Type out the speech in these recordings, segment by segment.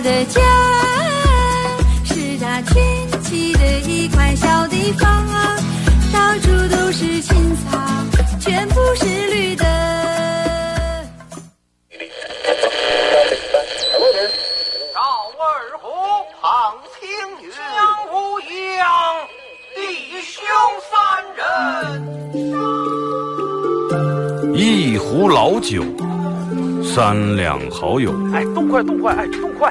我的家是他圈起的一块小地方啊，到处都是青草，全部是绿的。赵二虎庞青云，江无恙，弟兄三人。一壶老酒，三两好友，哎，动快动快，哎，动快！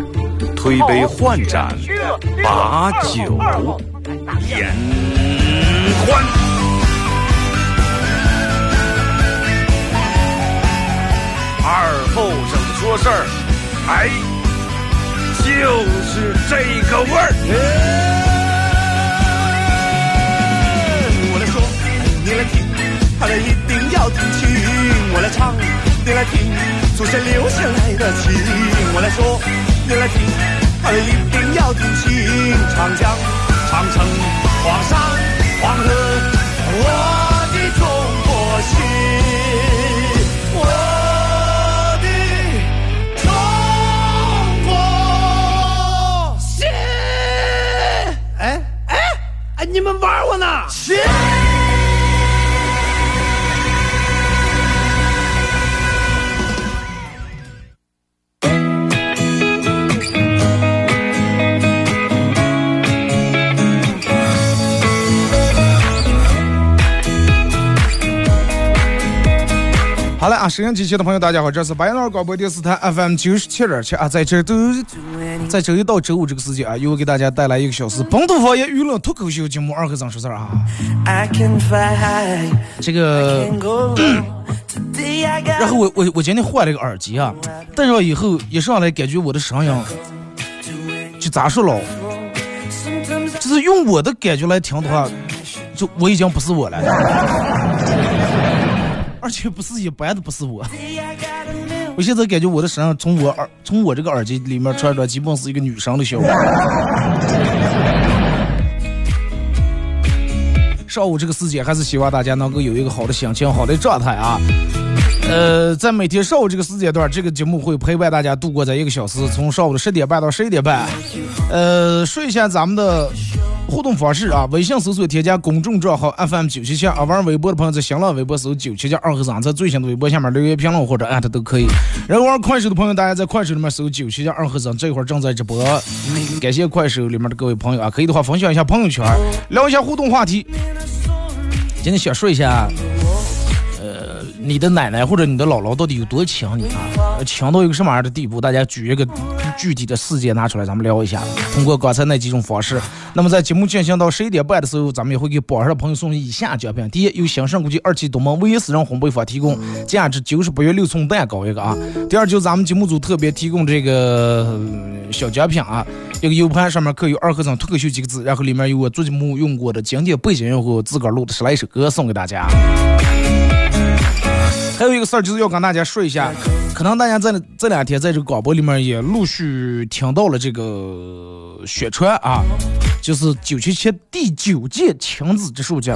推杯换盏，把酒言欢。二后生说事儿，哎，就是这个味儿。我来说，你来听，他们一定要听清。我来唱，你来听，祖先留下来的情。我来说，来听，他一定要听清。长江、长城、黄山、黄河，我的中国心，我的中国心。哎哎哎，你们玩我呢？好了啊，收音机前的朋友，大家好，这是白杨广播电视台 FM 九十七点七啊，在这都在周一到周五这个时间啊，又给大家带来一个小时本土方言娱乐脱口秀节目《二和尚说事儿》啊。这个 然后我我我今天换了个耳机啊，戴上以后一上来感觉我的声音就咋说了就是用我的感觉来听的话，就我已经不是我了，而且不是一般的不是我。我现在感觉我的声音从我耳从我这个耳机里面传出来，基本是一个女生的效果。上午这个时间，还是希望大家能够有一个好的心情、好的状态啊。呃，在每天上午这个时间段，这个节目会陪伴大家度过在一个小时，从上午的十点半到十一点半。呃，说一下咱们的互动方式啊，微信搜索添加公众账号 FM 九七七，啊，玩微博的朋友在新浪微博搜九七七二和尚，在最新的微博下面留言评论或者艾特都可以。然后玩快手的朋友，大家在快手里面搜九七七二和尚，这会儿正在直播。感谢快手里面的各位朋友啊，可以的话分享一下朋友圈，聊一下互动话题。今天想说一下，呃，你的奶奶或者你的姥姥到底有多强你啊？强到一个什么样的地步？大家举一个具体的事件拿出来，咱们聊一下。通过刚才那几种方式，那么在节目进行到十一点半的时候，咱们也会给榜上的朋友送以下奖品：第一，由兴盛国际二期东门唯一私人烘焙坊提供价值九十八元六寸蛋糕一个啊；第二，就是咱们节目组特别提供这个、小奖品啊，一个 U 盘上面刻有“二和尚脱口秀”几个字，然后里面有我做节目用过的经典背景音和自个儿录的十来首歌送给大家。还有一个事儿就是要跟大家说一下，可能大家在这两天在这个广播里面也陆续听到了这个宣传啊，就是九七七第九届亲子植树节。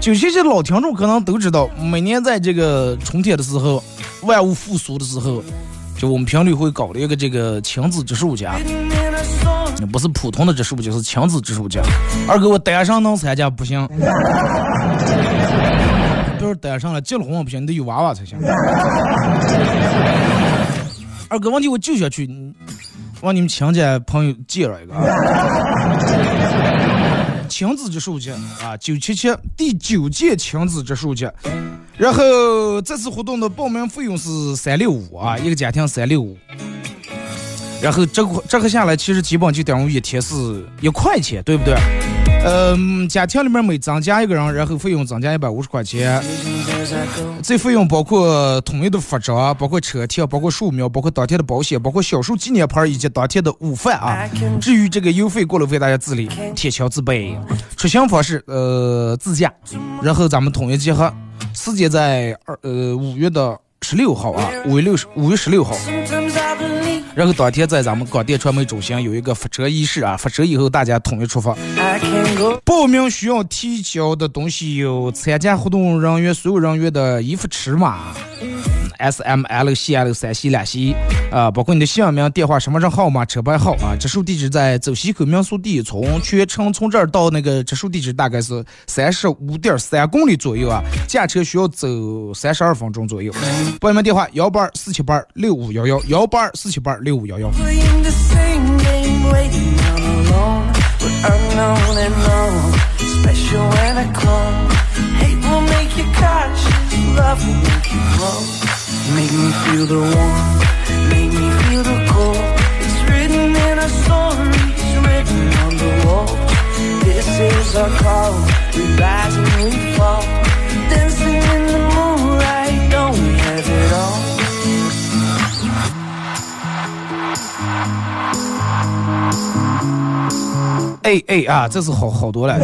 九七七老听众可能都知道，每年在这个春天的时候，万物复苏的时候，就我们频率会搞了一个这个亲子植树节。不是普通的植树节，是亲子植树节。二哥，我单身能参加不行？不是单身了，结了婚不行，你得有娃娃才行。二哥，问题我就想去，你往你们亲戚朋友介绍一个啊。亲子植树节啊，九七七第九届亲子植树节，然后这次活动的报名费用是三六五啊，一个家庭三六五，然后这个这个下来其实基本就等于一天是一块钱，对不对？嗯，家庭里面每增加一个人，然后费用增加一百五十块钱。这费用包括统一的服装，包括车贴，包括树苗，包括当天的保险，包括小树纪念牌以及当天的午饭啊。至于这个邮费、过路费，大家自理，铁桥自备。出行方式，呃，自驾，然后咱们统一集合，时间在二呃五月的十六号啊，五月六十五月十六号。然后当天在咱们广电传媒中心有一个发车仪式啊，发车以后大家统一出发。报名需要提交的东西有参加活动人员所有人员的衣服尺码，S、M、L、C、L 三系两系啊，包括你的姓名、电话、身份证号码、车牌号啊。植树地址在走西口民宿第一村，全程从这儿到那个植树地址大概是三十五点三公里左右啊，驾车需要走三十二分钟左右。报名电话：幺八二四七八六五幺幺，幺八二四七八六五幺幺。We're unknown and known, special when I come. Hate will make you cautious, love will make you grow. Make me feel the warmth, make me feel the cold. It's written in our stories, written on the wall. This is our call, we rise and we fall. 哎哎啊，这次好好多了，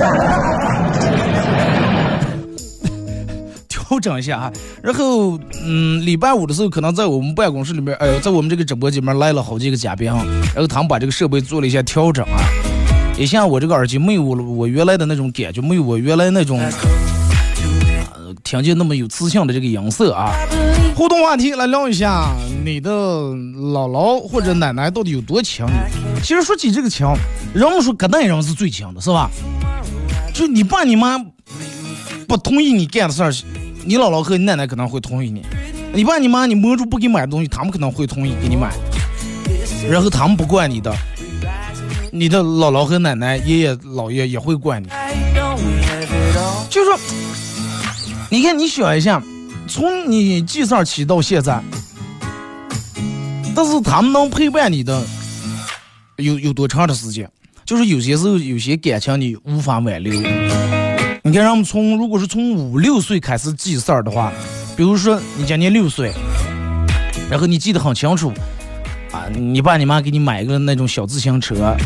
调整一下啊。然后，嗯，礼拜五的时候，可能在我们办公室里面，哎呦，在我们这个直播间里面来了好几个嘉宾啊，然后他们把这个设备做了一下调整啊。也像我这个耳机没有我我原来的那种感觉，没有我原来那种，呃，听见那么有磁性的这个音色啊。互动话题来聊一下，你的姥姥或者奶奶到底有多强？其实说起这个强，人们说隔代人是最亲的，是吧？就你爸你妈不同意你干的事儿，你姥姥和你奶奶可能会同意你。你爸你妈你摸住不给买的东西，他们可能会同意给你买。然后他们不惯你的，你的姥姥和奶奶、爷爷姥爷也会惯你。就说，你看你想一下，从你记事儿起到现在，但是他们能陪伴你的有有多长的时间？就是有些时候有些感情你无法挽留。你看，让我们从如果是从五六岁开始记事儿的话，比如说你今年六岁，然后你记得很清楚，啊，你爸你妈给你买一个那种小自行车，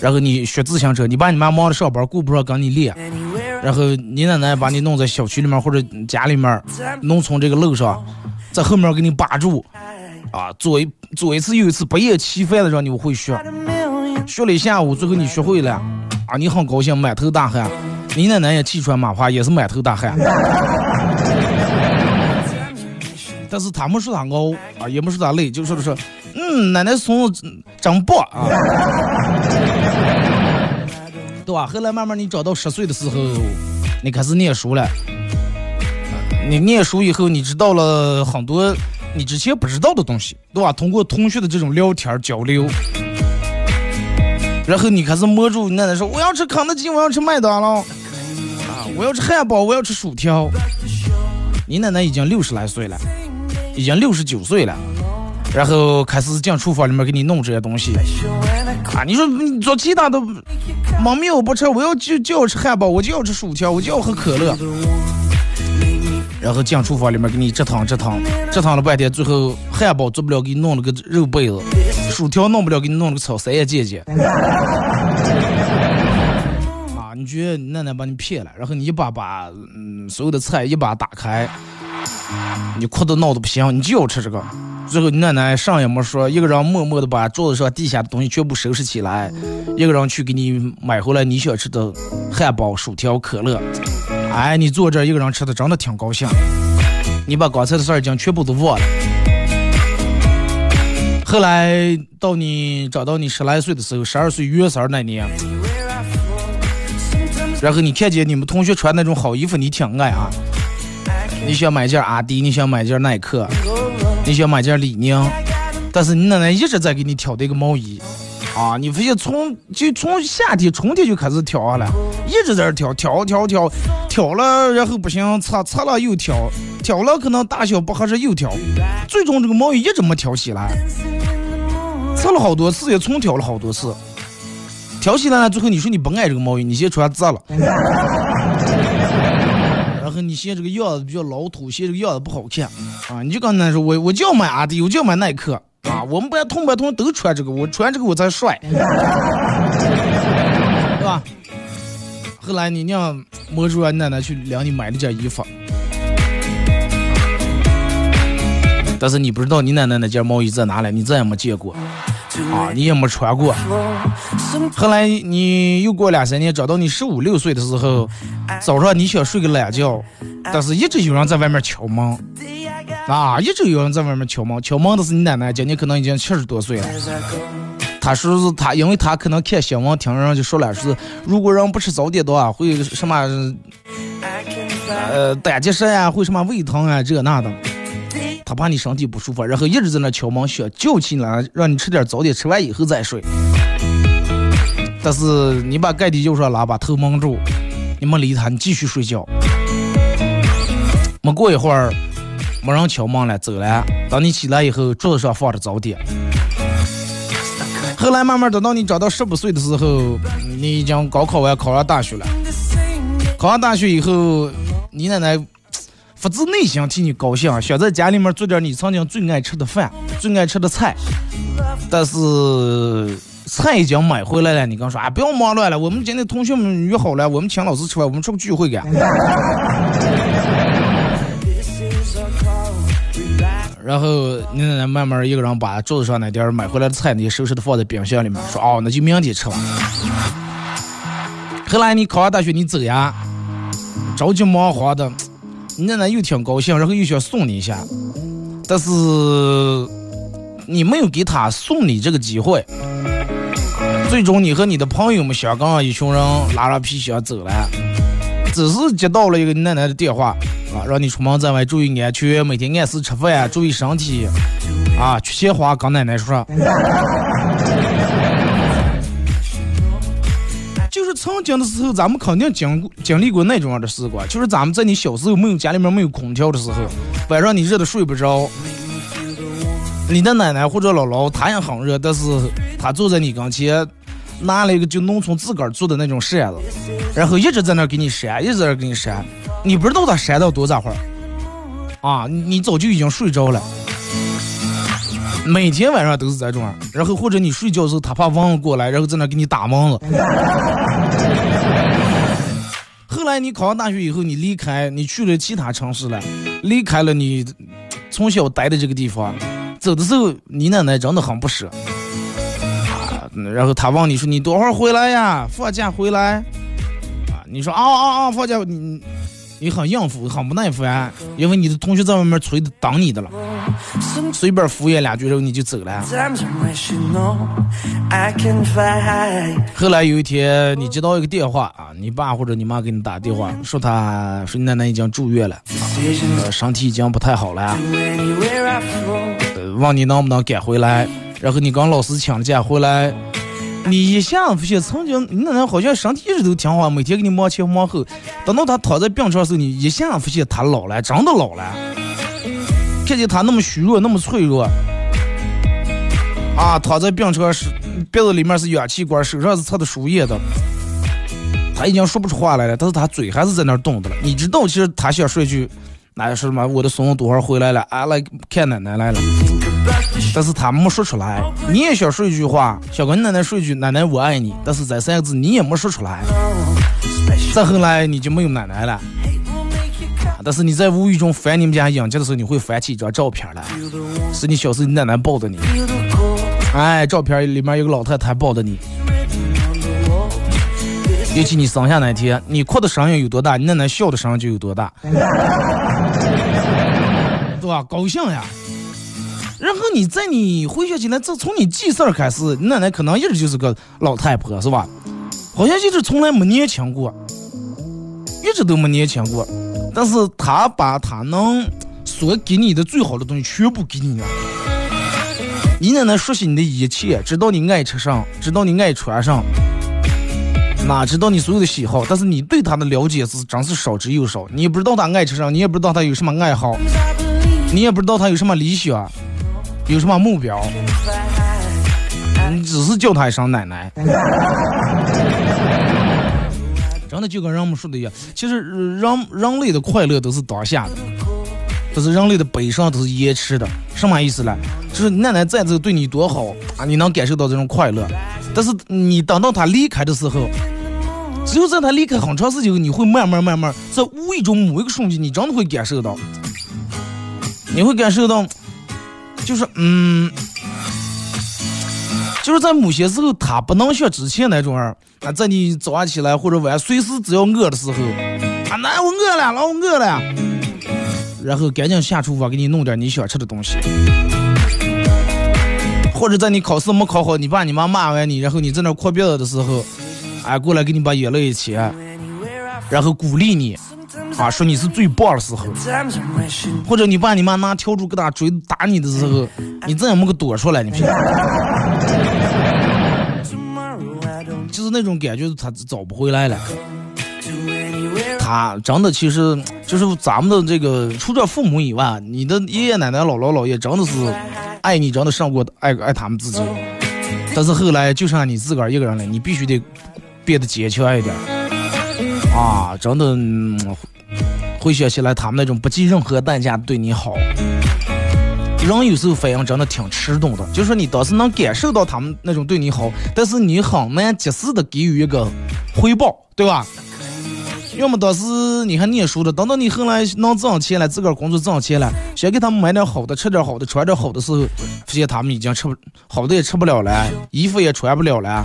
然后你学自行车，你爸你妈忙着上班，顾不上跟你练。然后你奶奶把你弄在小区里面或者家里面，弄从这个路上，在后面给你把住，啊，做一做一次又一次，不厌其烦的让你会学，学了一下午，最后你学会了，啊，你很高兴，满头大汗，你奶奶也气喘马趴，也是满头大汗。但是他们说他熬啊，也没说他累，就说的是，嗯，奶奶孙子真棒啊，对吧？后来慢慢你长到十岁的时候，你开始念书了，你念书以后，你知道了很多你之前不知道的东西，对吧？通过同学的这种聊天交流，然后你开始摸住你奶奶说我要吃肯德基，我要吃麦当劳，啊，我要吃汉堡，我要吃薯条。你奶奶已经六十来岁了，已经六十九岁了，然后开始进厨房里面给你弄这些东西。啊，你说你做其他的，妈咪我不吃，我要就就要吃汉堡，我就要吃薯条，我就要喝可乐。然后进厨房里面给你折腾折腾，折腾了半天，最后汉堡做不了，给你弄了个肉被子；薯条弄不了，给你弄了个炒三叶姐姐。啊，你觉得奶奶把你骗了，然后你一把把嗯所有的菜一把打开，你哭的闹的不行，你就要吃这个。最后你奶奶啥也没说，一个人默默的把桌子上地下的东西全部收拾起来，一个人去给你买回来你想吃的汉堡、薯条、可乐。哎，你坐这一个人吃的真的挺高兴，你把刚才的事儿已经全部都忘了。后来到你长到你十来岁的时候，十二岁元三那年，然后你看见你们同学穿那种好衣服，你挺爱啊。你想买件阿迪，你想买件耐克，你想买件李宁，但是你奶奶一直在给你挑这个毛衣，啊，你发现从就从夏天春天就开始挑下来，一直在这挑挑挑挑挑了，然后不行，擦擦了又挑，挑了可能大小不合适又挑，最终这个毛衣一直没挑起来，擦了好多次也重挑了好多次，挑起来了，最后你说你不爱这个毛衣，你先穿脏了。你嫌这个样子比较老土，嫌这个样子不好看。啊，你就跟他说我我就要买阿迪，我就要买耐克。啊，我们班同班同学都穿这个，我穿这个我才帅，对吧？后来你娘摸住了奶奶去领你买了件衣服，但是你不知道你奶奶那件毛衣在哪里，你再也没见过。啊，你也没穿过。后来你又过两三年，找到你十五六岁的时候，早上你想睡个懒觉，但是一直有人在外面敲门，啊，一直有人在外面敲门，敲门的是你奶奶，今年可能已经七十多岁了。他说是他，因为他可能看新闻听人就说了，是如果人不吃早点的话，会什么呃胆结石啊，会什么胃疼啊，这那的。他怕你身体不舒服，然后一直在那敲门，想叫起来让你吃点早点，吃完以后再睡。但是你把盖地就上拉，把头蒙住，你没理他，你继续睡觉。没过一会儿，没人敲门了，走了。当你起来以后，桌子上放着早点。后来慢慢等到你长到十五岁的时候，你已经高考完，考上大学了。考上大学以后，你奶奶。发自内心替你高兴，想在家里面做点你曾经最爱吃的饭、最爱吃的菜，但是菜已经买回来了。你刚说啊，不要忙乱了，我们今天同学们约好了，我们请老师吃饭，我们出个聚会干。然后你奶奶慢慢一个人把桌子上那点买回来的菜你收拾的放在冰箱里面，说哦，那就明天吃吧。后来你考上大学，你走呀，着急忙慌的。你奶奶又挺高兴，然后又想送你一下，但是你没有给他送你这个机会。最终你和你的朋友们香港一群人拉着皮箱走了，只是接到了一个奶奶的电话啊，让你出门在外注意安全，每天按时吃饭，注意身体啊，缺钱花跟奶奶说。曾经的时候，咱们肯定经经历过那种样的时光。就是咱们在你小时候没有家里面没有空调的时候，晚上你热的睡不着，你的奶奶或者姥姥她也很热，但是她坐在你跟前，拿了一个就农村自个儿做的那种扇子，然后一直在那给你扇，一直在给你扇，你不知道她扇到多大会儿，啊，你早就已经睡着了。每天晚上都是这种，然后或者你睡觉的时候，他怕蚊子过来，然后在那给你打蚊子。后来你考上大学以后，你离开，你去了其他城市了，离开了你从小待的这个地方，走的时候，你奶奶真的很不舍。啊，然后他问你说：“你多会儿回来呀？放假回来？”啊，你说：“啊啊啊，放假你。”你很应付，很不耐烦，因为你的同学在外面催等你的了，随便敷衍两句，然后你就走了。后来有一天，你接到一个电话啊，你爸或者你妈给你打电话，说他说你奶奶已经住院了，呃，身体已经不太好了，问你能不能赶回来，然后你跟老师请了假回来。你一下发现，曾经你奶奶好像身体一直都挺好，每天给你忙前忙后。等到她躺在病床时候，你一下发现她老了，真的老了。看见她那么虚弱，那么脆弱，啊，躺在病床是鼻子里面是氧气管，手上是插的输液的。她已经说不出话来了，但是她嘴还是在那动的了。你知道，其实她想说一句，那是什么？我的孙子多会儿回来了？俺来看奶奶来了。但是他没说出来，你也想说一句话，想跟奶奶说一句“奶奶我爱你”，但是这三个字你也没说出来。再后来你就没有奶奶了，但是你在无意中翻你们家影集的时候，你会翻起一张照片来，是你小时候你奶奶抱的你。哎，照片里面有个老太太抱的你。尤其你生下那天，你哭的声音有多大，你奶奶笑的声音就有多大，对吧？高兴呀！然后你在你回想起来，这从你记事儿开始，你奶奶可能一直就是个老太婆，是吧？好像就是从来没年轻过，一直都没年轻过。但是她把她能所给你的最好的东西全部给你了，你奶奶熟悉你的一切，知道你爱吃上，知道你爱穿上，哪知道你所有的喜好，但是你对她的了解是真是少之又少。你也不知道她爱吃上，你也不知道她有什么爱好，你也不知道她有什么理想，有什么目标，你只是叫她一声奶奶。真的就跟人们说的一样，其实人人类的快乐都是当下的，但是人类的悲伤都是延迟的。什么意思呢？就是奶奶在这对你多好啊，你能感受到这种快乐，但是你等到她离开的时候，只有在她离开很长时间后，你会慢慢慢慢在无意中某一个瞬间，你真的会感受到，你会感受到，就是嗯。就是在某些时候，他不能像之前那种儿啊，在你早上起来或者晚上随时只要饿的时候，啊，那我饿了，老我饿了，然后赶紧下厨房给你弄点你想吃的东西，或者在你考试没考好，你爸你妈骂完你，然后你在那哭鼻子的时候，哎，过来给你把眼泪一擦，然后鼓励你，啊，说你是最棒的时候，或者你爸你妈拿笤帚给他追打你的时候，你怎么没个躲出来？你。就是那种感觉，他找不回来了。他真的其实就是咱们的这个，除了父母以外，你的爷爷奶奶、姥姥姥爷真的是爱你，真的胜过爱爱他们自己。但是后来就剩你自个儿一个人了，你必须得变得坚强一点。啊，真的回想起来，他们那种不计任何代价对你好。人有时候反应真的挺迟钝的，就说你当时能感受到他们那种对你好，但是你很难及时的给予一个回报，对吧？要么当时你还念书的，等到你后来能挣钱了，自个儿工作挣钱了，想给他们买点好的，吃点好的，穿点好的时候，发现他们已经吃不好的也吃不了了，衣服也穿不了了，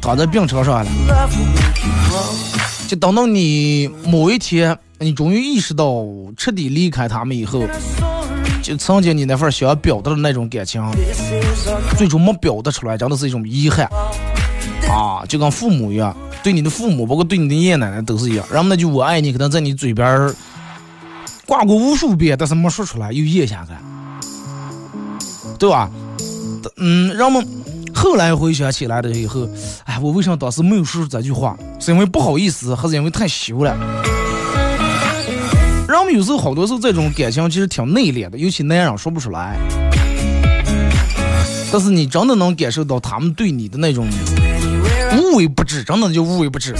躺在病床上了。就等到你某一天，你终于意识到彻底离开他们以后。就曾经你那份想要表达的那种感情，最终没表达出来，真的是一种遗憾啊！就跟父母一样，对你的父母，包括对你的爷爷奶奶都是一样。然后那句“我爱你”可能在你嘴边挂过无数遍，但是没说出来，又咽下来，对吧？嗯，人们后来回想起来的以后，哎，我为什么当时没有说出这句话？是因为不好意思，还是因为太羞了？人们有时候好多时候这种感情其实挺内敛的，尤其男人说不出来。但是你真的能感受到他们对你的那种无微不至，真的就无微不至。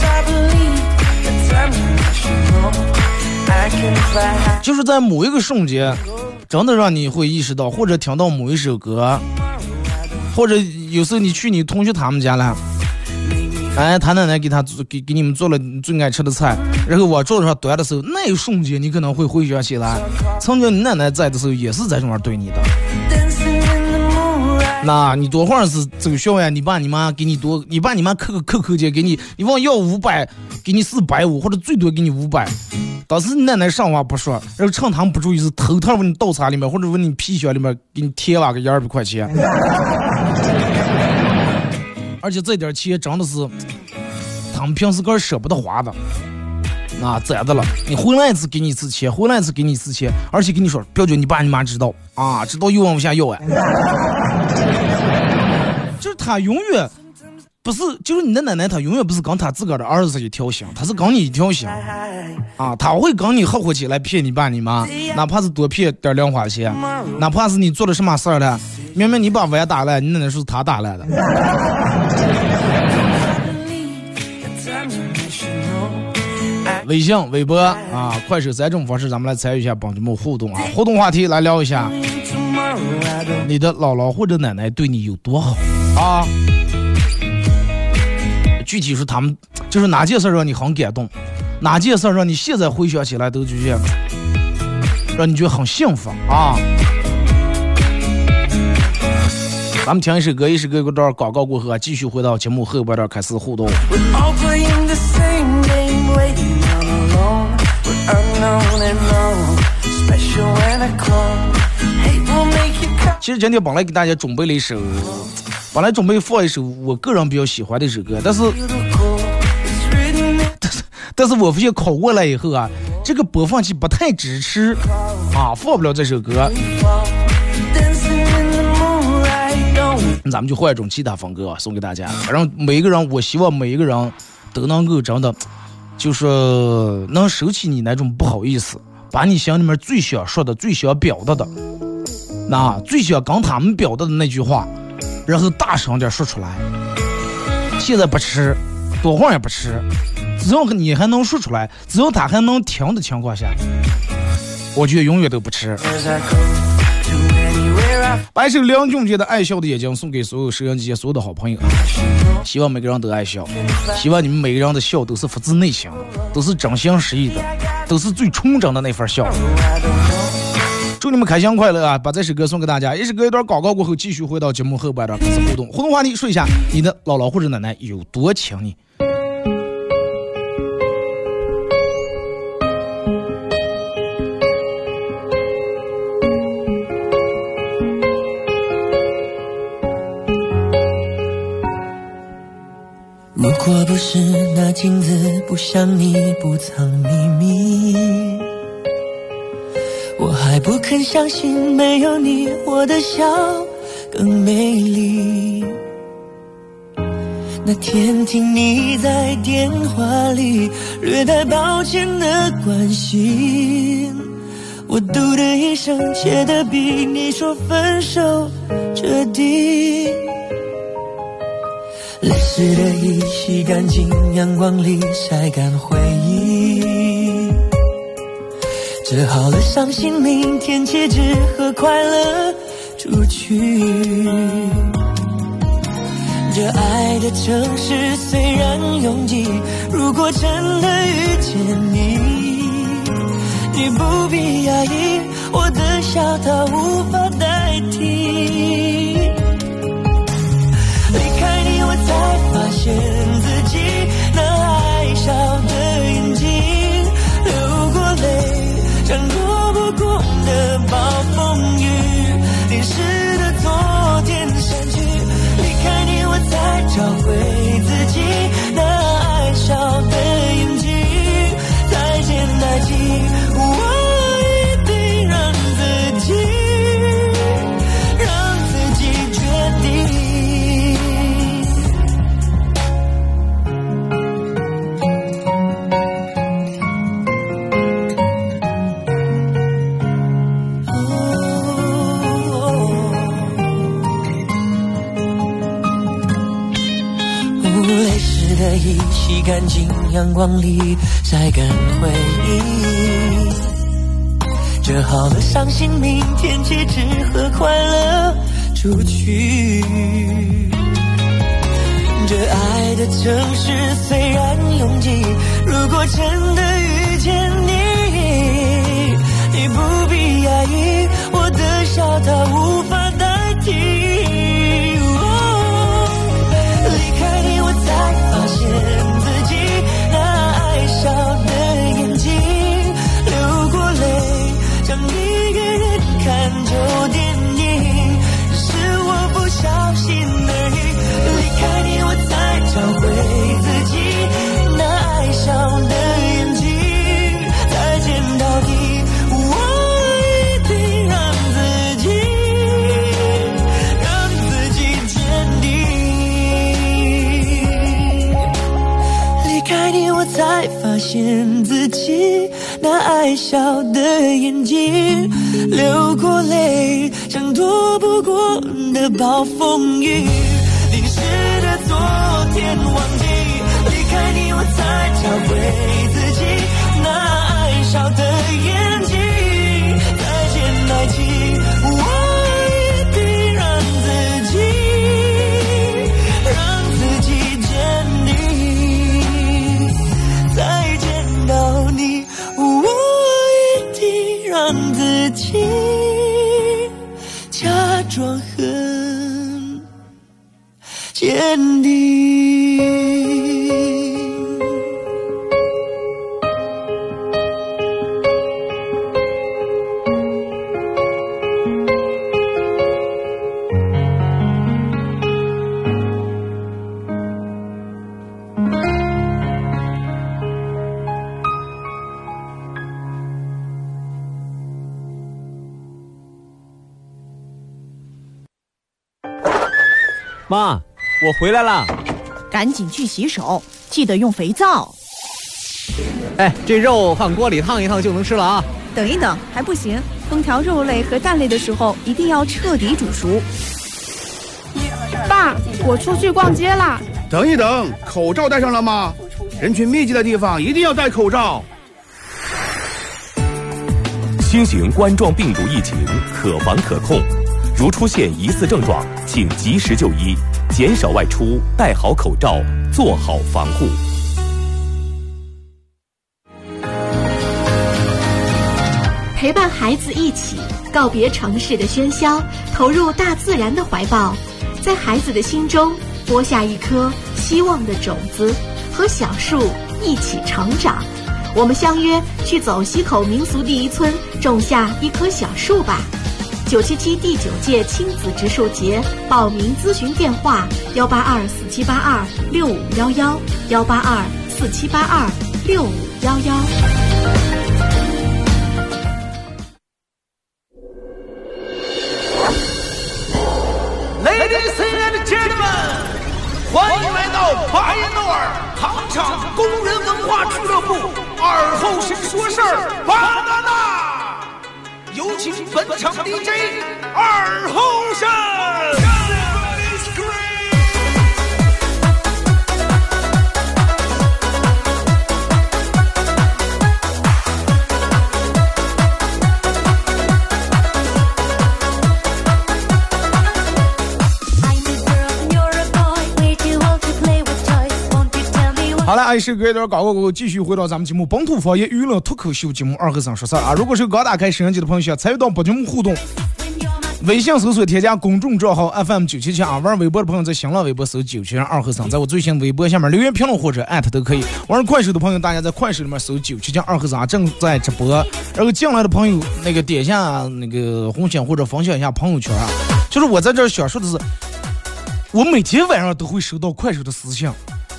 就是在某一个瞬间，真的让你会意识到，或者听到某一首歌，或者有时候你去你同学他们家了。哎，他奶奶给他做给给你们做了最爱吃的菜，然后往桌子上端的时候，那一瞬间你可能会回想起来，曾经你奶奶在的时候也是在这样对你的。那你多会儿是走校呀？你爸你妈给你多，你爸你妈扣个扣扣钱给你，你问要五百，给你四百五，或者最多给你五百。当时奶奶上话不说，然后趁他们不注意是偷偷往你倒茶里面，或者往你皮箱里面给你贴了个一二百块钱。而且这点钱真的是他们平时个舍不得花的，那，攒的了。你回来一次给你一次钱，回来一次给你一次钱，而且跟你说，不要叫你爸你妈知道啊，知道又往我下要啊。就是他永远不是，就是你的奶奶，她永远不是跟她自个儿的儿子一条心，她是跟你一条心啊。她会跟你合伙起来骗你爸你妈，哪怕是多骗点零花钱，哪怕是你做了什么事儿了。明明你把碗打烂，你奶奶说是她打烂的。微信、微博啊，快手三种方式，咱们来参与一下帮节目互动啊！互动话题来聊一下，你的姥姥或者奶奶对你有多好啊？具体是他们，就是哪件事让你很感动，哪件事让你现在回想起来都觉得让你觉得很幸福啊？咱们听一首歌，一首歌一段广告过后啊，继续回到节目后半段开始互动。其实今天本来给大家准备了一首，本来准备放一首我个人比较喜欢的一首歌，但是，但是，但是我发现考过来以后啊，这个播放器不太支持，啊，放不了这首歌。那咱们就换一种其他风格啊，送给大家。反正每一个人，我希望每一个人都能够真的，就是能收起你那种不好意思，把你心里面最想说的、最想表达的，那最想跟他们表达的那句话，然后大声点说出来。现在不吃，多会儿也不吃，只要你还能说出来，只要他还能听的情况下，我觉得永远都不吃。As I go to anywhere I 把一首梁俊杰的《爱笑的眼睛》送给所有收音机所有的好朋友，希望每个人都爱笑，希望你们每个人的笑都是发自内心的，都是真心实意的，都是最纯真的那份笑。你们开箱快乐啊！把这首歌送给大家，一首歌一段广告过后，继续回到节目后半段开始互动。互动话题说一下，你的姥姥或者奶奶有多亲你？如果不是那镜子不像你不藏秘密，不肯相信没有你，我的笑更美丽。那天听你在电话里略带抱歉的关心，我嘟的一声，写的比你说分手彻底。泪湿的衣洗干净，阳光里晒干回忆。折好了伤心，明天起只和快乐出去。这爱的城市虽然拥挤，如果真的遇见你，你不必压抑，我的笑它无法代替。离开你，我才发现自己那爱笑找回干净，阳光里晒干回忆。折好了伤心，明天起只和快乐出去。这爱的城市虽然拥挤，如果真的遇见你，你不必压抑，我的笑它无法代替。离开你，我才发现妈，我回来了。赶紧去洗手，记得用肥皂。哎，这肉放锅里烫一烫就能吃了啊。等一等，还不行，烹调肉类和蛋类的时候一定要彻底煮熟。爸，我出去逛街啦。等一等，口罩戴上了吗？人群密集的地方一定要戴口罩。新型冠状病毒疫情可防可控，如出现疑似症状，请及时就医，减少外出，戴好口罩，做好防护。陪伴孩子一起告别城市的喧嚣，投入大自然的怀抱，在孩子的心中播下一颗希望的种子，和小树一起成长。我们相约去走西口民俗第一村，种下一棵小树吧。九七七第九届亲子植树节报名咨询电话：幺八二四七八二六五幺幺，幺八二四七八二六五幺幺。爱是隔一段广告过后，继续回到咱们节目本土方言娱乐脱口秀节目《二和尚说事儿》啊！如果是刚打开摄像机的朋友，想参与到本节目互动，微信搜索添加公众账号 FM 九七七啊，玩微博的朋友在新浪微博搜九七七二和尚，在我最新微博下面留言评论或者艾特都可以。玩快手的朋友，大家在快手里面搜九七七二和尚正在直播，然后进来的朋友那个点一下那个红心或者分享一下朋友圈啊。就是我在这儿想说的是，我每天晚上都会收到快手的私信。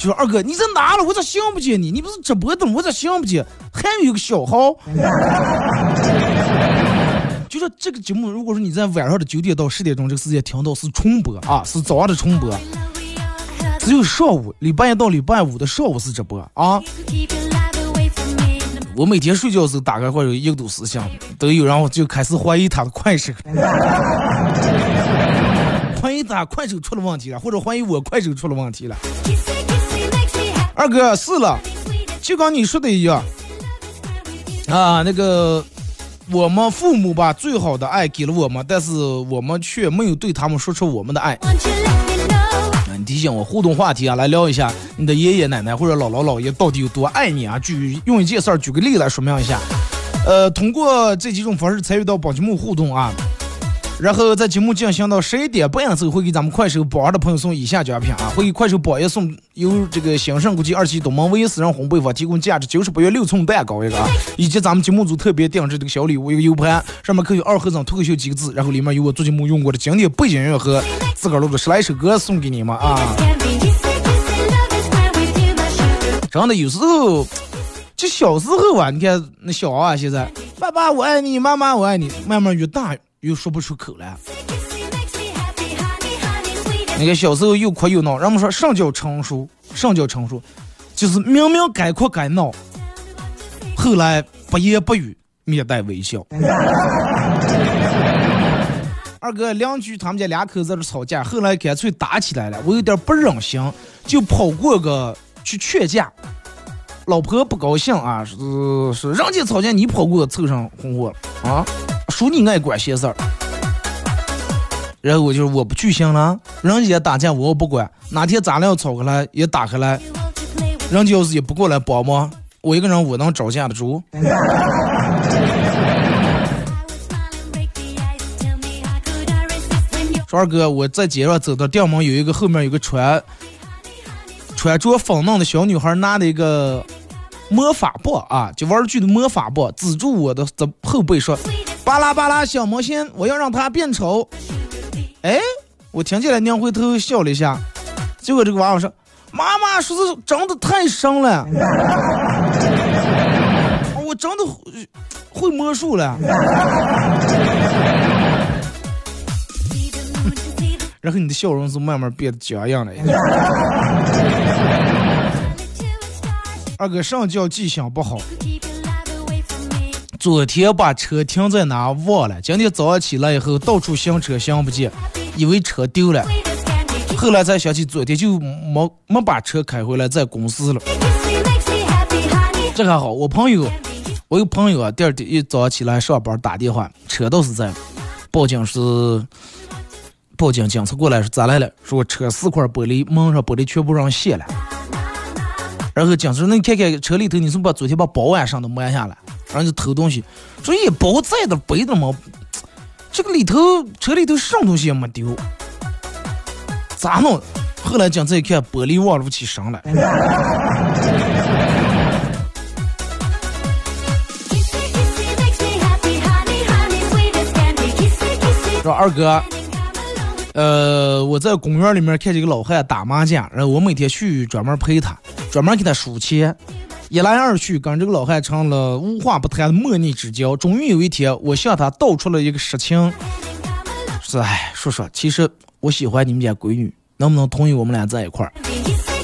就说二哥你在哪了？我咋想不见你？你不是直播的吗？我咋想不见？还有一个小号。就说这个节目，如果说你在晚上的九点到十点钟这个时间听到是重播啊，是早上的重播，只有上午礼拜一到礼拜五的上午是直播啊。我每天睡觉的时候打开或者一读思想，都有人就开始怀疑他的快手，怀疑他快手出了问题了，或者怀疑我快手出了问题了。二哥是了，就跟你说的一样啊，那个我们父母把最好的爱给了我们，但是我们却没有对他们说出我们的爱。你提醒我互动话题啊，来聊一下你的爷爷奶奶或者姥姥姥爷到底有多爱你啊？举用一件事举个例来说明一下。呃，通过这几种方式参与到宝积木互动啊。然后在节目进行到十一点半的时候，会给咱们快手榜上的朋友送以下奖品啊，会给快手榜一送由这个兴盛国际二期东门唯一私人烘焙坊提供价值九十八元六寸蛋糕一个啊，以及咱们节目组特别定制这个小礼物一个 U 盘，上面刻有“二和尚脱口秀”几个字，然后里面有我做节目用过的经典背景音乐和自个儿录的十来首歌送给你们啊。真的有时候，就小时候啊，你看那小啊，现在爸爸我爱你，妈妈我爱你，慢慢越大。又说不出口了。那个小时候又哭又闹，人们说上叫成熟，上叫成熟，就是明明该哭该闹，后来不言不语，面带微笑。二哥邻居他们家两口子在这吵架，后来干脆打起来了，我有点不忍心，就跑过个去劝架。老婆不高兴啊，是是，人家吵架你跑过凑上红火啊。说你爱管闲事儿，然后我就是我不去行了，人家打架我不管，哪天咱俩吵开来也打开来，人家要是也不过来帮忙，我一个人我能招架得住？说二哥，我在街上走到店门，有一个后面有个穿穿着粉嫩的小女孩，拿的一个魔法棒啊，就玩具的魔法棒，指住我的这后背说。巴拉巴拉小魔仙，我要让它变丑。哎，我听见了，娘回头笑了一下。结果这个娃娃说：“妈妈说是长得太生了，我真的会魔术了。”然后你的笑容是慢慢变得僵硬了。二哥上轿记性不好，昨天把车停在哪忘了，今天早上起来以后到处寻车寻不见，以为车丢了，后来才想起昨天就没没把车开回来在公司了。这还好，我朋友，我有朋友啊，第二天一早上起来上班打电话，车倒是在，报警是报警，警察过来说咋来了？说车四块玻璃门上玻璃全部让卸了。然后警察说：“那你看看车里头，你是不是把昨天把保安上都摸下来？然后就偷东西，说也包在的背的嘛，这个里头车里头什么东西也没丢，咋弄？后来警察一看，玻璃忘不起声了。说二哥，呃，我在公园里面看见个老汉打麻将，然后我每天去专门陪他。”专门给他输钱，一来二去跟这个老汉成了无话不谈的莫逆之交。终于有一天，我向他道出了一个实情，说：“哎，叔叔，其实我喜欢你们家闺女，能不能同意我们俩在一块儿？”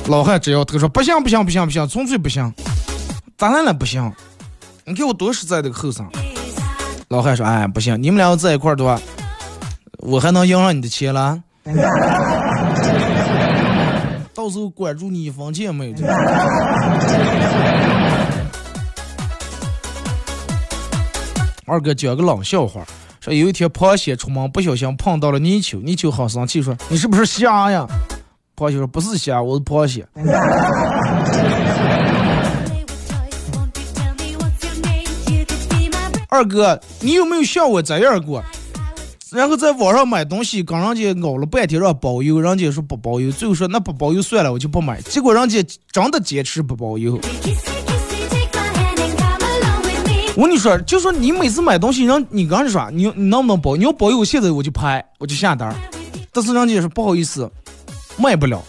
老汉只要他说：“不行，不行，不行，不行，纯粹不行。”咋了？不行？你看我多实在的个后生。老汉说：“哎，不行，你们俩要在一块儿的话，我还能赢上你的钱了。”到时候关注你一分钱没有？二哥讲个冷笑话，说有一天螃蟹出门不小心碰到了泥鳅，泥鳅好生气说：“你是不是瞎呀？”螃蟹说：“不是瞎，我是螃蟹。”二哥，你有没有像我这样过？然后在网上买东西，跟人家熬了半天让包邮，人家说不包邮，最后说那不包邮算了，我就不买。结果人家真的坚持不包邮。我跟你说，就说你每次买东西，让你跟人家说你你能不能包？你要包邮，现在我就拍，我就下单。但是人家说不好意思，卖不了。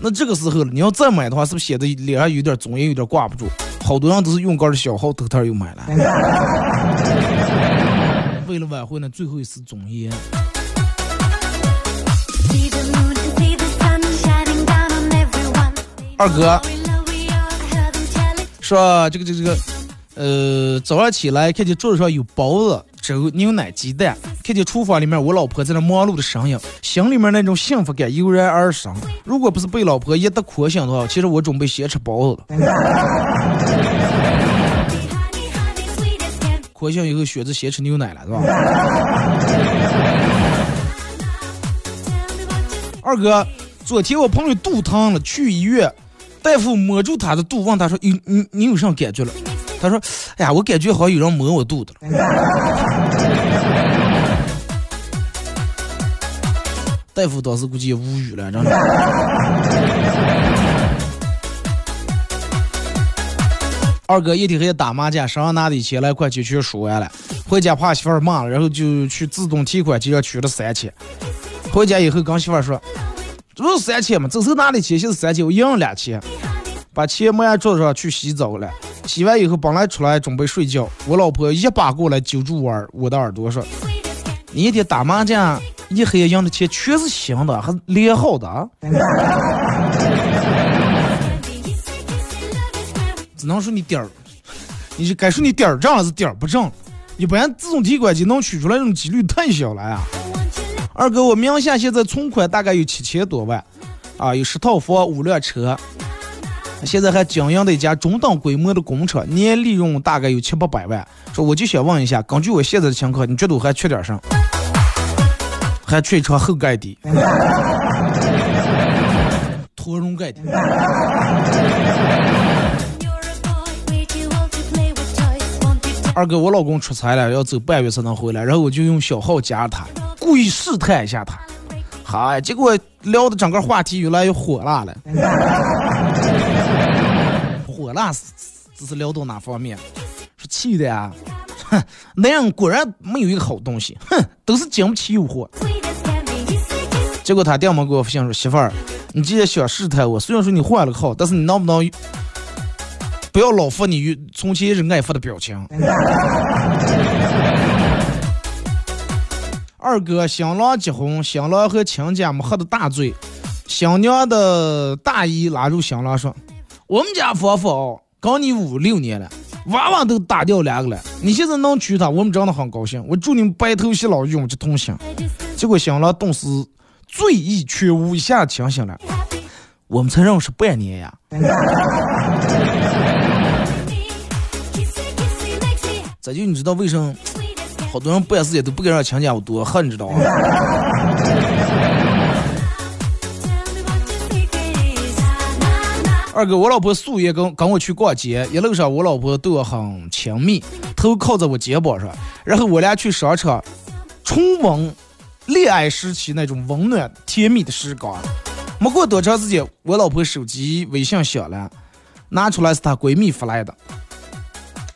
那这个时候你要再买的话，是不是显得脸上有点肿，也有点挂不住？好多人都是用杆的小号头头又买了。为了晚会呢，最后一次总结。二哥说：“这个这个这个，呃，早上起来看见桌子上有包子、粥、牛奶、鸡蛋，看见厨房里面我老婆在那忙碌的身影，心里面那种幸福感油然而生。如果不是被老婆一得苦心的话，其实我准备先吃包子了。”回乡以后选择先吃牛奶了，是吧？二哥，昨天我朋友肚疼了，去医院，大夫摸住他的肚，问他说：“你你你有啥感觉了？”他说：“哎呀，我感觉好像有人摸我肚子了。”大夫当时估计也无语了，真的。二哥一天黑打麻将，身上拿的钱来块钱全输完了，回家怕媳妇儿骂了，然后就去自动提款机上取了三千。回家以后跟媳妇儿说：“这不是三千吗？这时候拿的钱是三千，我赢了两千。”把钱没在桌子上去洗澡了。洗完以后本来出来准备睡觉，我老婆一把过来揪住我耳我的耳朵说：“你一天打麻将，一黑赢的钱全是新的，还连好的啊！”只能说你点儿，你是该说你点儿正还是点儿不正，一般自动提款机能取出来这种几率太小了呀。二哥，我名下现在存款大概有七千多万，啊，有十套房五辆车，现在还经营的一家中等规模的工厂，年利润大概有七八百万。说我就想问一下，根据我现在的情况，你觉得我还缺点啥？还缺一床后盖的，驼绒盖的。二哥，我老公出差了，要走半月才能回来，然后我就用小号加他，故意试探一下他。嗨，结果聊的整个话题越来越火辣了。火辣是这是聊到哪方面？说气的呀，哼，男人果然没有一个好东西，哼，都是经不起诱惑。结果他电话给我发信说，媳妇儿，你既然想试探我，虽然说你换了个号，但是你能不能？不要老发你从前是爱发的表情。二哥，新郎结婚，新郎和亲家们喝的大醉，新娘的大姨拉住新郎说：“我们家夫妇哦，跟你五六年了，娃娃都打掉两个了，你现在能娶她，我们真的很高兴。我祝你们白头偕老，永结同心。”结果新郎顿时醉意全无，一下清醒了。我们才认识半年呀。这就你知道为什么好多人办事也都不敢让亲家我多恨，你知道吗？二哥，我老婆素颜跟跟我去逛街，一路上我老婆对我很亲密，头靠在我肩膀上，然后我俩去商场，重温恋爱时期那种温暖甜蜜的时光。没过多长时间，我老婆手机微信响了，拿出来是她闺蜜发来的。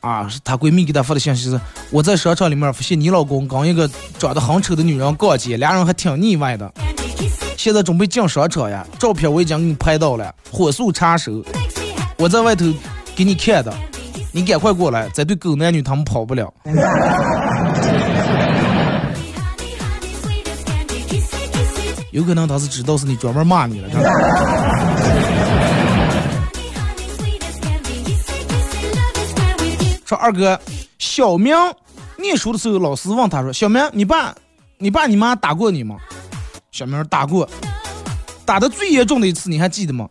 啊，她闺蜜给她发的信息是：我在商场里面发现你老公跟一个长得很丑的女人逛街，俩人还挺腻歪的。现在准备进商场呀，照片我已经给你拍到了，火速查收。我在外头给你看的，你赶快过来，这对狗男女他们跑不了。有可能他是知道是你专门骂你了。二哥，小明念书的时候，老师问他说：“小明，你爸、你爸、你妈打过你吗？”小明打过，打的最严重的一次你还记得吗？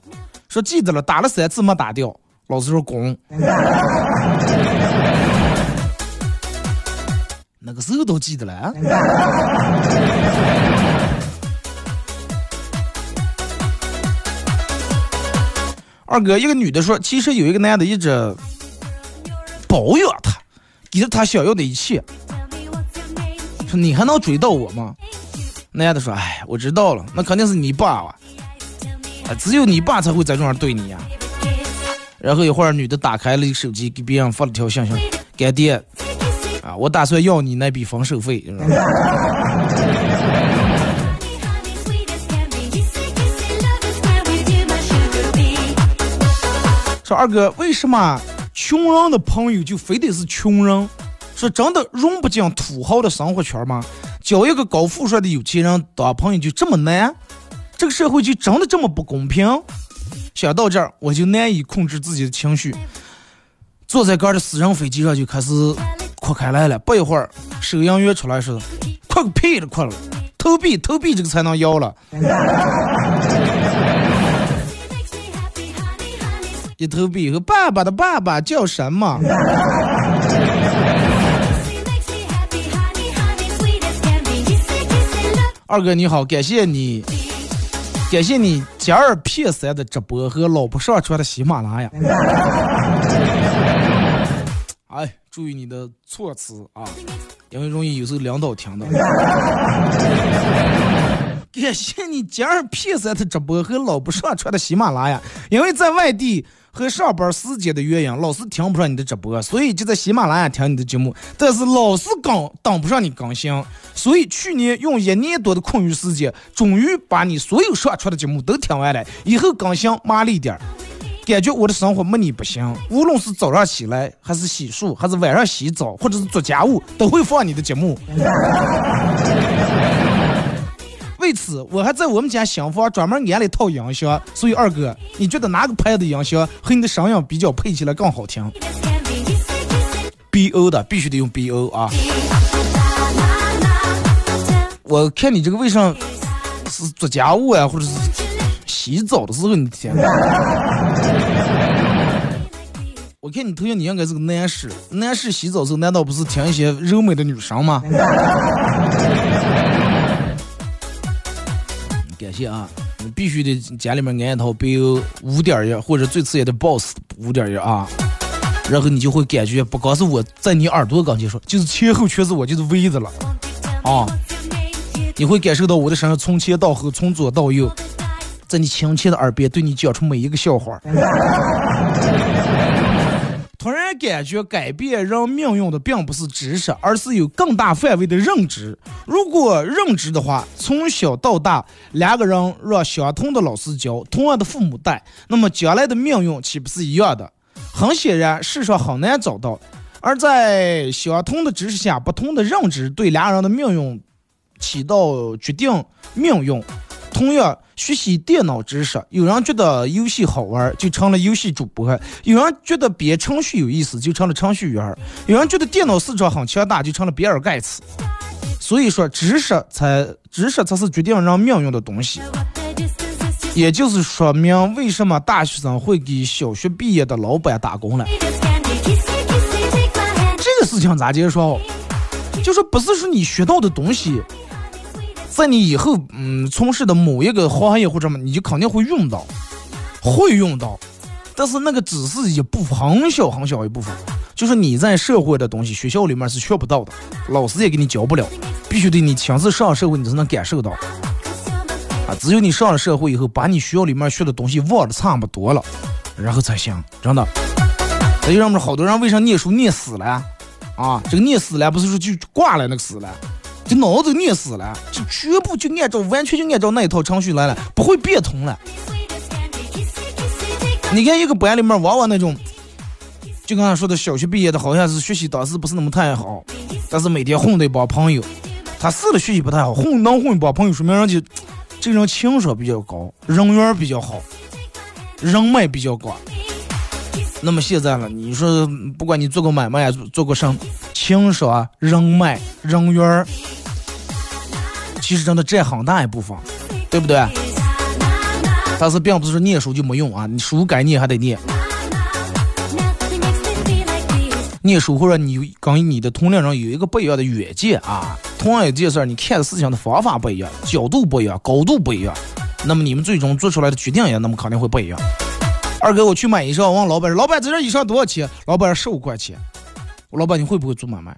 说记得了，打了三次没打掉。老师说滚。那个时候都记得了。二哥，一个女的说，其实有一个男的一直包养他，给了他想要的一切。说你还能追到我吗？男的说，哎，我知道了，那肯定是你爸啊，只有你爸才会在这样对你呀。然后一会儿，女的打开了手机，给别人发了条信息：干爹，啊，我打算要你那笔分手费。说二哥，为什么穷人的朋友就非得是穷人？说真的，融不进土豪的生活圈吗？交一个高富帅的有钱人当朋友就这么难？这个社会就真的这么不公平？想到这儿，我就难以控制自己的情绪，坐在儿的私人飞机上就开始哭开来了。不一会儿，收银员出来说：“哭个屁了，哭了，投币，投币，这个才能要了。”一投币和爸爸的爸爸叫什么？二哥你好，感谢你，感谢你加二 P 三的直播和老婆上传的喜马拉雅。哎，注意你的措辞啊，因为容易有时候领导听到。感谢你加二 P 三的直播和老婆上传的喜马拉雅，因为在外地。和上班时间的原因，老是听不上你的直播，所以就在喜马拉雅听你的节目，但是老是更等不上你更新，所以去年用一年多的空余时间，终于把你所有上传的节目都听完了。以后更新麻利点儿，感觉我的生活没你不行。无论是早上起来，还是洗漱，还是晚上洗澡，或者是做家务，都会放你的节目。为此，我还在我们家新房专门安了一套音箱。所以二哥，你觉得哪个牌子的音箱和你的声音比较配起来更好听？BO 的必须得用 BO 啊！我看你这个为啥是做家务啊，或者是洗澡的时候你听？我看你头像，你应该是个男士。男士洗澡时候难道不是听一些柔美的女声吗？谢啊！你必须得家里面安一套 BO 五点一，或者最次也得 BOSS 五点一啊。然后你就会感觉，不光是我在你耳朵刚接说，就是前后全是我，就是围着了啊。你会感受到我的声音从前到后，从左到右，在你亲切的耳边对你讲出每一个笑话。突然感觉改变人命运的并不是知识，而是有更大范围的认知。如果认知的话，从小到大，两个人让相同的老师教，同样的父母带，那么将来的命运岂不是一样的？很显然，世上很难找到。而在相同的知识下，不同的认知对两人的命运起到决定命运。同样，学习电脑知识，有人觉得游戏好玩，就成了游戏主播；有人觉得编程序有意思，就成了程序员；有人觉得电脑市场很强大，就成了比尔盖茨。所以说，知识才知识才是决定人命运的东西。也就是说明，为什么大学生会给小学毕业的老板打工了？这个事情咋接说？就说不是说你学到的东西。在你以后，嗯，从事的某一个行业或者什么，你就肯定会用到，会用到，但是那个只是一部分，很小很小一部分，就是你在社会的东西，学校里面是学不到的，老师也给你教不了，必须得你亲自上社会，你才能感受到。啊，只有你上了社会以后，把你学校里面学的东西忘的差不多了，然后才行，真的。所以，让我们好多人为啥念书念死了？啊，这个念死了，不是说就挂了那个死了。就脑子念死了，就全部就按照完全就按照那一套程序来了，不会变通了。你看一个班里面往往那种，就刚才说的小学毕业的，好像是学习当时不是那么太好，但是每天混的一帮朋友，他是的学习不太好，混能混一帮朋友，说明人家这个人情商比较高，人缘比较好，人脉比较广。那么现在了，你说不管你做过买卖做做过什，听说、人脉、人缘儿其实真的占很大一部分，对不对？但是并不是说念书就没用啊，你书该念还得念。念书或者你跟你的同龄人有一个不一样的远见啊，同样一件事儿，你看事情的方法不一样，角度不一样，高度不一样，那么你们最终做出来的决定也那么肯定会不一样。二哥，我去买衣裳，我问老板老板这件衣裳多少钱？老板十五块钱。我老板，你会不会做买卖？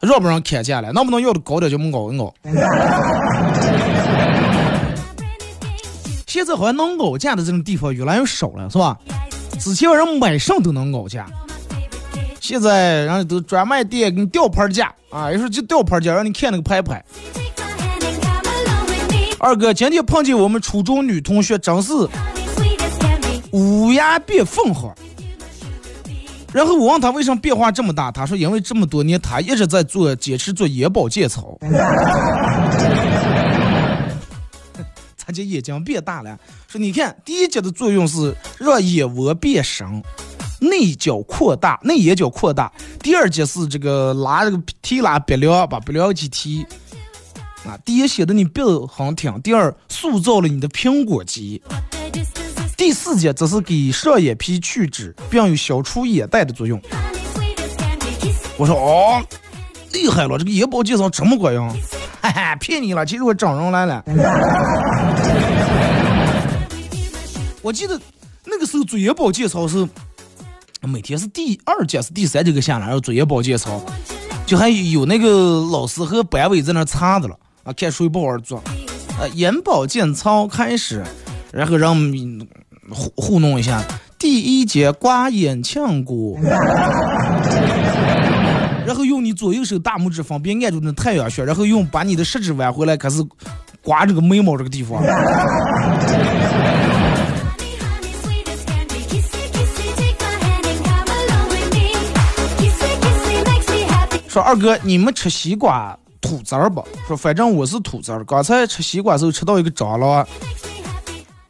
让不让砍价了？能不能要的高点就熬一熬？现在好像能熬价的这种地方越来越少了，是吧？之前人买上都能熬价，现在人家都专卖店给你吊牌价啊，有时候就吊牌价，让你看那个牌牌。二哥，今天碰见我们初中女同学，真是。乌鸦变凤凰，然后我问他为什么变化这么大，他说因为这么多年他一直在做坚持做眼保健操，他这眼睛变大了。说你看第一节的作用是让眼窝变深，内角扩大，内眼角扩大。第二节是这个拉这个提拉鼻梁，把鼻梁肌提。啊，第一显得你鼻子很挺，第二塑造了你的苹果肌。第四节则是给上眼皮去脂，并有消除眼袋的作用。我说哦，厉害了，这个眼保健操这么管用？哈哈，骗你了，其实我整容来了。我记得那个时候做眼保健操是每天是第二节是第三节个下来，然后做眼保健操，就还有那个老师和班委在那查着了啊，看谁不好做。呃，眼保健操开始，然后让。糊糊弄一下，第一节刮眼腔骨，然后用你左右手大拇指分别按住那太阳穴，然后用把你的食指弯回来，开始刮这个眉毛这个地方。说二哥，你们吃西瓜吐籽儿不？说反正我是吐籽儿，刚才吃西瓜时候吃到一个蟑螂。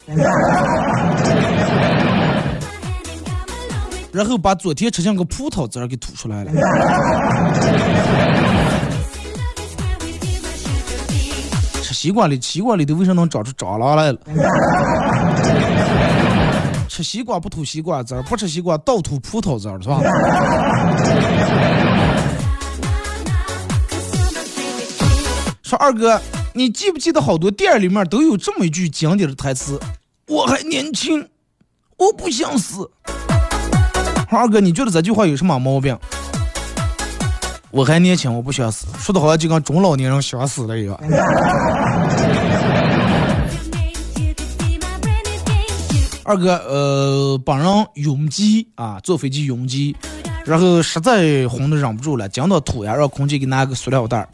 然后把昨天吃像个葡萄籽儿给吐出来了。吃西瓜里，西瓜里头为啥能长出蟑螂来了？吃西瓜不吐西瓜籽儿，不吃西瓜倒吐葡萄籽儿，是吧？说二哥。你记不记得好多电影里面都有这么一句经典的台词？我还年轻，我不想死。二哥，你觉得这句话有什么毛病？我还年轻，我不想死，说的好像就跟中老年人想死了一样。二哥，呃，帮人拥挤啊，坐飞机拥挤，然后实在红的忍不住了，讲到吐呀，让空姐给拿个塑料袋儿。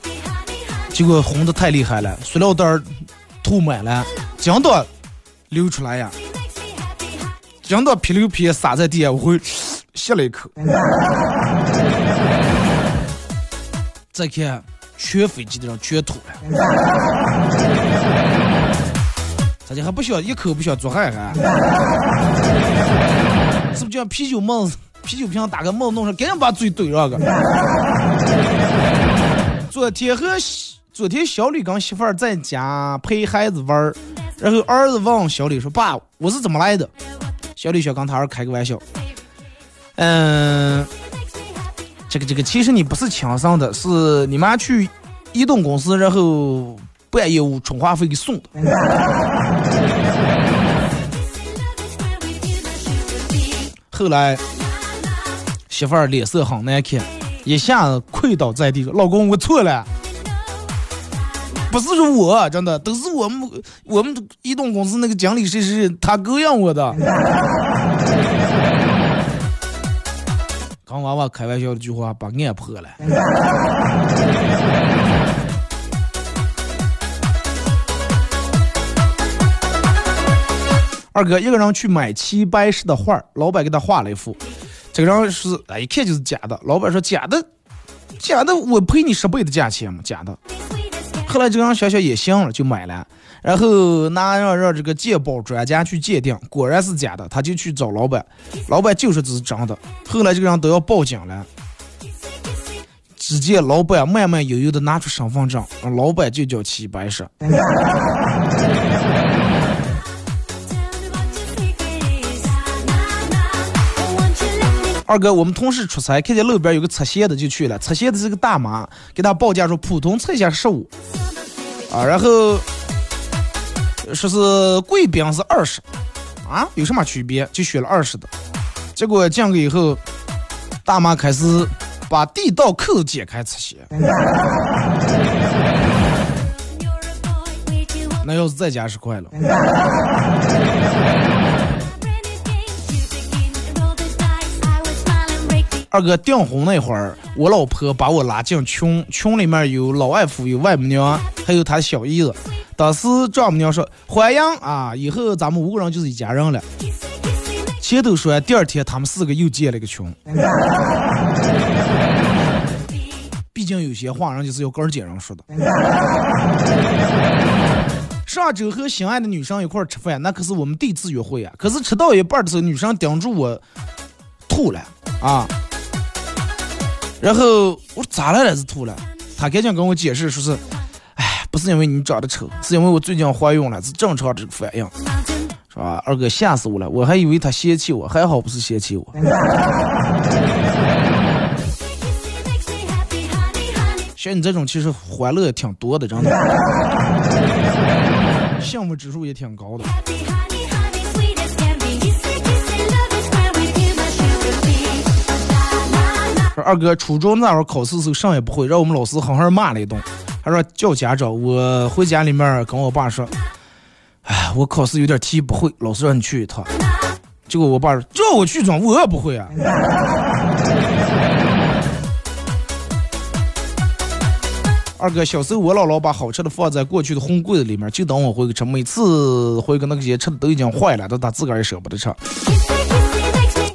结果红的太厉害了，塑料袋吐满了，浆到流出来呀，浆到噼里啪啦洒在地下，我会 吸了一口。再看全飞机的人全吐了。大家还不想一口不想做海还？是不是就像啤酒梦？啤酒瓶打个梦弄上，赶紧把嘴怼上个。昨天和昨天小李跟媳妇儿在家陪孩子玩儿，然后儿子问小李说：“爸，我是怎么来的？”小李想跟他儿开个玩笑，嗯，这个这个，其实你不是亲生的，是你妈去移动公司，然后办业务充话费给送的。后来媳妇儿脸色很难看，一下子跪倒在地说：“老公，我错了，不是说我，真的都是我们我们移动公司那个经理谁谁他勾引我的。”刚娃娃开玩笑的句话把案破了。二哥一个人去买齐白石的画老板给他画了一幅，这个人是哎一看就是假的。老板说假的，假的我赔你十倍的价钱嘛，假的。后来这个人想想也行了，就买了，然后拿让让这个鉴宝专家去鉴定，果然是假的，他就去找老板，老板就说这是真的。后来这个人都要报警了，只见老板慢慢悠悠的拿出身份证，老板就叫齐白石。二哥，我们同事出差，看见路边有个拆鞋的就去了。拆鞋的是个大妈，给他报价说普通拆线十五，啊，然后说是贵宾是二十，啊，有什么区别？就选了二十的。结果进去以后，大妈开始把地道扣子解开拆鞋。那要是再加十块了。二哥订婚那会儿，我老婆把我拉进群，群里面有老外夫、有外母娘，还有他小姨子。当时丈母娘说：“欢迎啊，以后咱们五个人就是一家人了。”前头说，第二天他们四个又建了个群。毕竟有些话人就是要跟姐人说的。上周和心爱的女生一块吃饭，那可是我们第一次约会啊。可是吃到一半的时候，女生盯住我吐了啊。然后我说咋了？是吐了。他赶紧跟我解释说是，哎，不是因为你长得丑，是因为我最近怀孕了，是正常这个反应，是吧？二哥吓死我了，我还以为他嫌弃我，还好不是嫌弃我。像你这种其实欢乐挺多的，真的，项目指数也挺高的。说二哥，初中那会儿考试时候啥也不会，让我们老师狠狠骂了一顿。他说叫家长，我回家里面跟我爸说，哎，我考试有点题不会，老师让你去一趟。结果我爸说叫我去装，我也不会啊。二哥，小时候我姥姥把好吃的放在过去的红柜子里面，就等我回去吃。每次回去那个些吃的都已经坏了，都他自个儿也舍不得吃。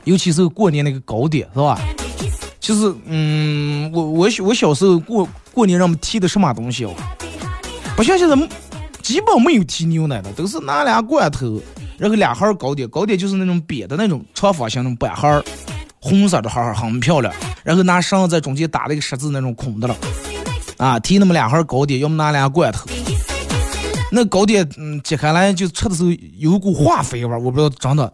尤其是过年那个糕点，是吧？其实，嗯，我我我小时候过过年，让我们提的什么东西哦？不像现在，基本没有提牛奶的，都是拿俩罐头，然后俩盒糕点，糕点就是那种扁的那种长方形那种板盒，红色的盒盒很漂亮，然后拿绳在中间打了一个十字那种孔的了，啊，提那么两盒糕点，要么拿俩罐头，那糕点嗯揭开来就吃的时候有一股化肥味儿，我不知道真的。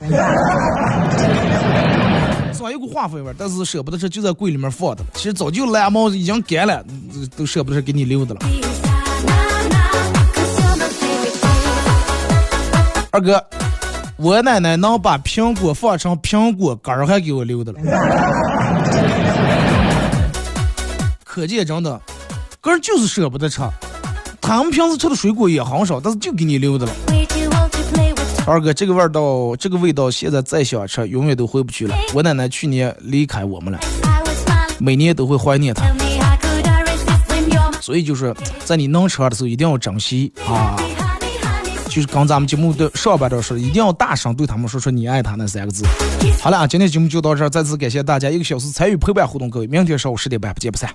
有股化肥味，但是舍不得吃，就在柜里面放的。其实早就烂毛已经干了，都舍不得，给你留的了。二哥，我奶奶能把苹果放成苹果干儿，还给我留的了。可见真的，个人就是舍不得吃。他们平时吃的水果也很少，但是就给你留的了。二哥，这个味道，这个味道，现在再想吃，永远都回不去了。我奶奶去年离开我们了，每年都会怀念她。所以就是在你能吃的时候，一定要珍惜啊！就是刚咱们节目的上半段说，一定要大声对他们说说你爱他那三个字。好了，今天节目就到这儿，再次感谢大家一个小时参与陪伴互动，各位，明天上午十点半不见不散。